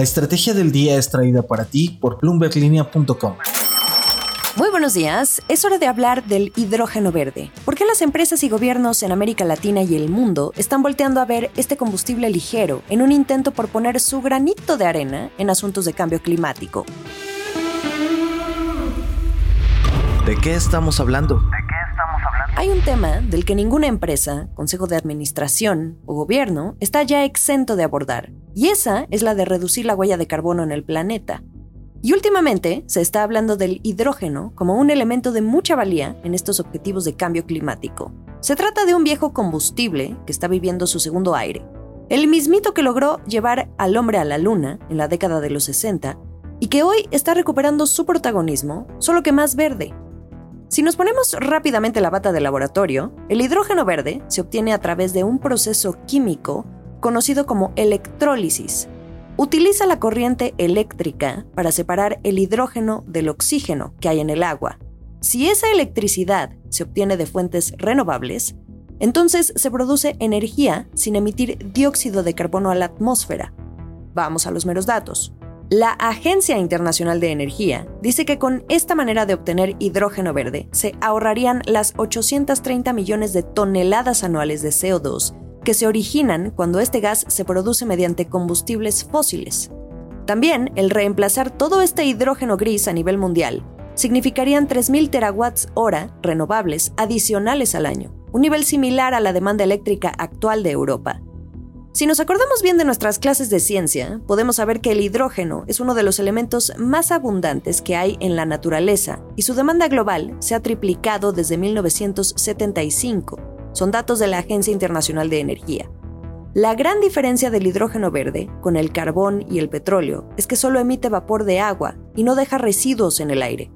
La estrategia del día es traída para ti por bloomberglinea.com. Muy buenos días. Es hora de hablar del hidrógeno verde. ¿Por qué las empresas y gobiernos en América Latina y el mundo están volteando a ver este combustible ligero en un intento por poner su granito de arena en asuntos de cambio climático? ¿De qué estamos hablando? Hay un tema del que ninguna empresa, consejo de administración o gobierno está ya exento de abordar, y esa es la de reducir la huella de carbono en el planeta. Y últimamente se está hablando del hidrógeno como un elemento de mucha valía en estos objetivos de cambio climático. Se trata de un viejo combustible que está viviendo su segundo aire. El mismito que logró llevar al hombre a la luna en la década de los 60 y que hoy está recuperando su protagonismo, solo que más verde. Si nos ponemos rápidamente la bata de laboratorio, el hidrógeno verde se obtiene a través de un proceso químico conocido como electrólisis, utiliza la corriente eléctrica para separar el hidrógeno del oxígeno que hay en el agua. Si esa electricidad se obtiene de fuentes renovables, entonces se produce energía sin emitir dióxido de carbono a la atmósfera. Vamos a los meros datos. La Agencia Internacional de Energía dice que con esta manera de obtener hidrógeno verde se ahorrarían las 830 millones de toneladas anuales de CO2 que se originan cuando este gas se produce mediante combustibles fósiles. También el reemplazar todo este hidrógeno gris a nivel mundial significarían 3.000 terawatts hora renovables adicionales al año, un nivel similar a la demanda eléctrica actual de Europa. Si nos acordamos bien de nuestras clases de ciencia, podemos saber que el hidrógeno es uno de los elementos más abundantes que hay en la naturaleza y su demanda global se ha triplicado desde 1975 son datos de la Agencia Internacional de Energía. La gran diferencia del hidrógeno verde con el carbón y el petróleo es que solo emite vapor de agua y no deja residuos en el aire.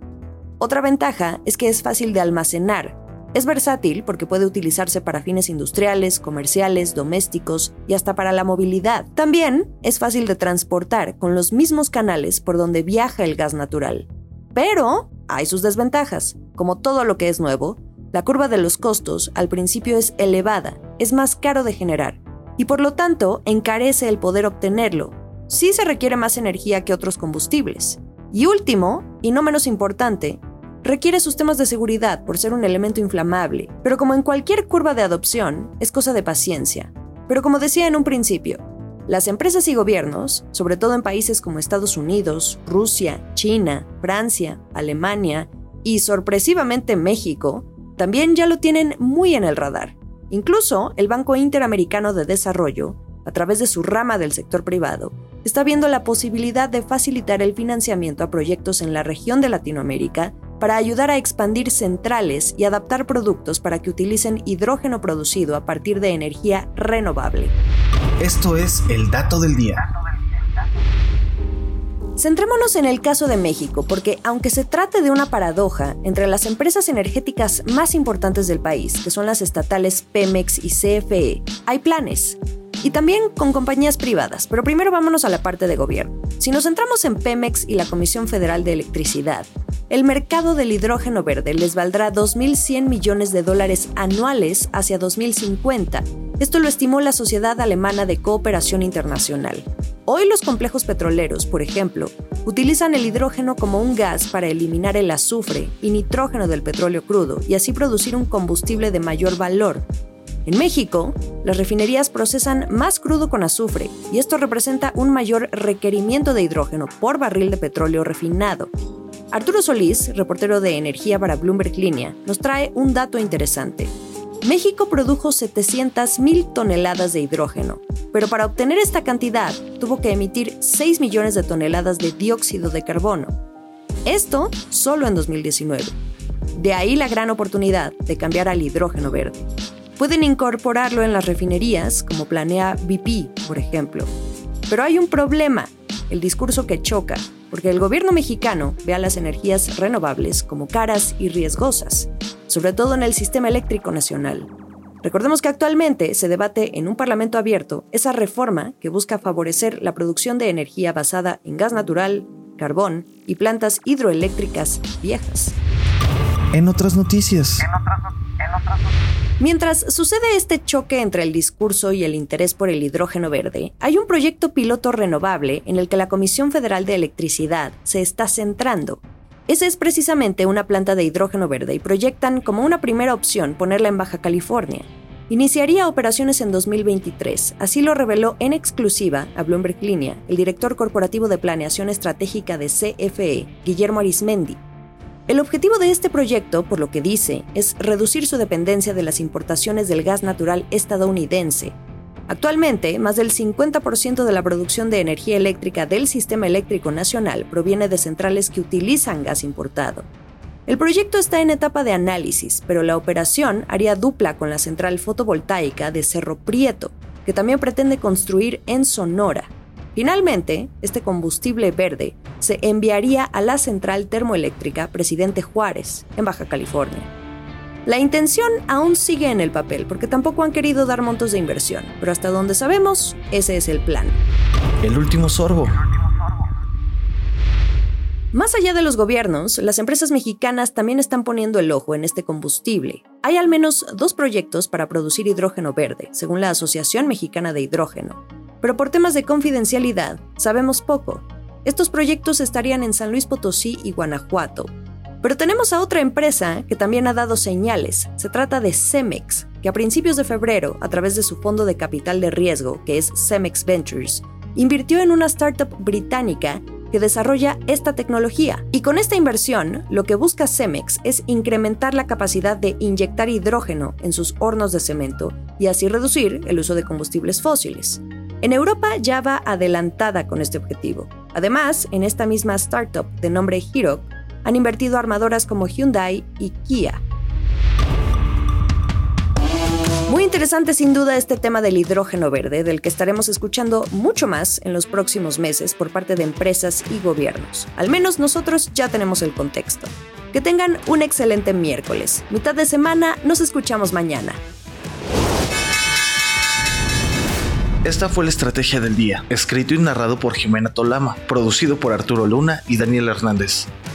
Otra ventaja es que es fácil de almacenar. Es versátil porque puede utilizarse para fines industriales, comerciales, domésticos y hasta para la movilidad. También es fácil de transportar con los mismos canales por donde viaja el gas natural. Pero hay sus desventajas. Como todo lo que es nuevo, la curva de los costos al principio es elevada, es más caro de generar, y por lo tanto encarece el poder obtenerlo. Sí se requiere más energía que otros combustibles. Y último, y no menos importante, requiere sistemas de seguridad por ser un elemento inflamable, pero como en cualquier curva de adopción, es cosa de paciencia. Pero como decía en un principio, las empresas y gobiernos, sobre todo en países como Estados Unidos, Rusia, China, Francia, Alemania y sorpresivamente México, también ya lo tienen muy en el radar. Incluso el Banco Interamericano de Desarrollo, a través de su rama del sector privado, está viendo la posibilidad de facilitar el financiamiento a proyectos en la región de Latinoamérica para ayudar a expandir centrales y adaptar productos para que utilicen hidrógeno producido a partir de energía renovable. Esto es el dato del día. Centrémonos en el caso de México, porque aunque se trate de una paradoja, entre las empresas energéticas más importantes del país, que son las estatales Pemex y CFE, hay planes. Y también con compañías privadas, pero primero vámonos a la parte de gobierno. Si nos centramos en Pemex y la Comisión Federal de Electricidad, el mercado del hidrógeno verde les valdrá 2.100 millones de dólares anuales hacia 2050. Esto lo estimó la Sociedad Alemana de Cooperación Internacional. Hoy los complejos petroleros, por ejemplo, utilizan el hidrógeno como un gas para eliminar el azufre y nitrógeno del petróleo crudo y así producir un combustible de mayor valor. En México, las refinerías procesan más crudo con azufre y esto representa un mayor requerimiento de hidrógeno por barril de petróleo refinado. Arturo Solís, reportero de Energía para Bloomberg Línea, nos trae un dato interesante. México produjo 700.000 toneladas de hidrógeno, pero para obtener esta cantidad tuvo que emitir 6 millones de toneladas de dióxido de carbono. Esto solo en 2019. De ahí la gran oportunidad de cambiar al hidrógeno verde. Pueden incorporarlo en las refinerías, como planea BP, por ejemplo. Pero hay un problema, el discurso que choca, porque el gobierno mexicano ve a las energías renovables como caras y riesgosas, sobre todo en el sistema eléctrico nacional. Recordemos que actualmente se debate en un parlamento abierto esa reforma que busca favorecer la producción de energía basada en gas natural, carbón y plantas hidroeléctricas viejas. En otras noticias. En otras, en otras noticias. Mientras sucede este choque entre el discurso y el interés por el hidrógeno verde, hay un proyecto piloto renovable en el que la Comisión Federal de Electricidad se está centrando. Ese es precisamente una planta de hidrógeno verde y proyectan como una primera opción ponerla en Baja California. Iniciaría operaciones en 2023, así lo reveló en exclusiva a Bloomberg Línea el director corporativo de planeación estratégica de CFE, Guillermo Arismendi, el objetivo de este proyecto, por lo que dice, es reducir su dependencia de las importaciones del gas natural estadounidense. Actualmente, más del 50% de la producción de energía eléctrica del sistema eléctrico nacional proviene de centrales que utilizan gas importado. El proyecto está en etapa de análisis, pero la operación haría dupla con la central fotovoltaica de Cerro Prieto, que también pretende construir en Sonora, Finalmente, este combustible verde se enviaría a la central termoeléctrica Presidente Juárez, en Baja California. La intención aún sigue en el papel porque tampoco han querido dar montos de inversión, pero hasta donde sabemos, ese es el plan. El último sorbo. Más allá de los gobiernos, las empresas mexicanas también están poniendo el ojo en este combustible. Hay al menos dos proyectos para producir hidrógeno verde, según la Asociación Mexicana de Hidrógeno pero por temas de confidencialidad sabemos poco. Estos proyectos estarían en San Luis Potosí y Guanajuato. Pero tenemos a otra empresa que también ha dado señales. Se trata de Cemex, que a principios de febrero, a través de su fondo de capital de riesgo, que es Cemex Ventures, invirtió en una startup británica que desarrolla esta tecnología. Y con esta inversión, lo que busca Cemex es incrementar la capacidad de inyectar hidrógeno en sus hornos de cemento y así reducir el uso de combustibles fósiles. En Europa ya va adelantada con este objetivo. Además, en esta misma startup de nombre Hero, han invertido armadoras como Hyundai y Kia. Muy interesante sin duda este tema del hidrógeno verde, del que estaremos escuchando mucho más en los próximos meses por parte de empresas y gobiernos. Al menos nosotros ya tenemos el contexto. Que tengan un excelente miércoles. Mitad de semana, nos escuchamos mañana. Esta fue la estrategia del día, escrito y narrado por Jimena Tolama, producido por Arturo Luna y Daniel Hernández.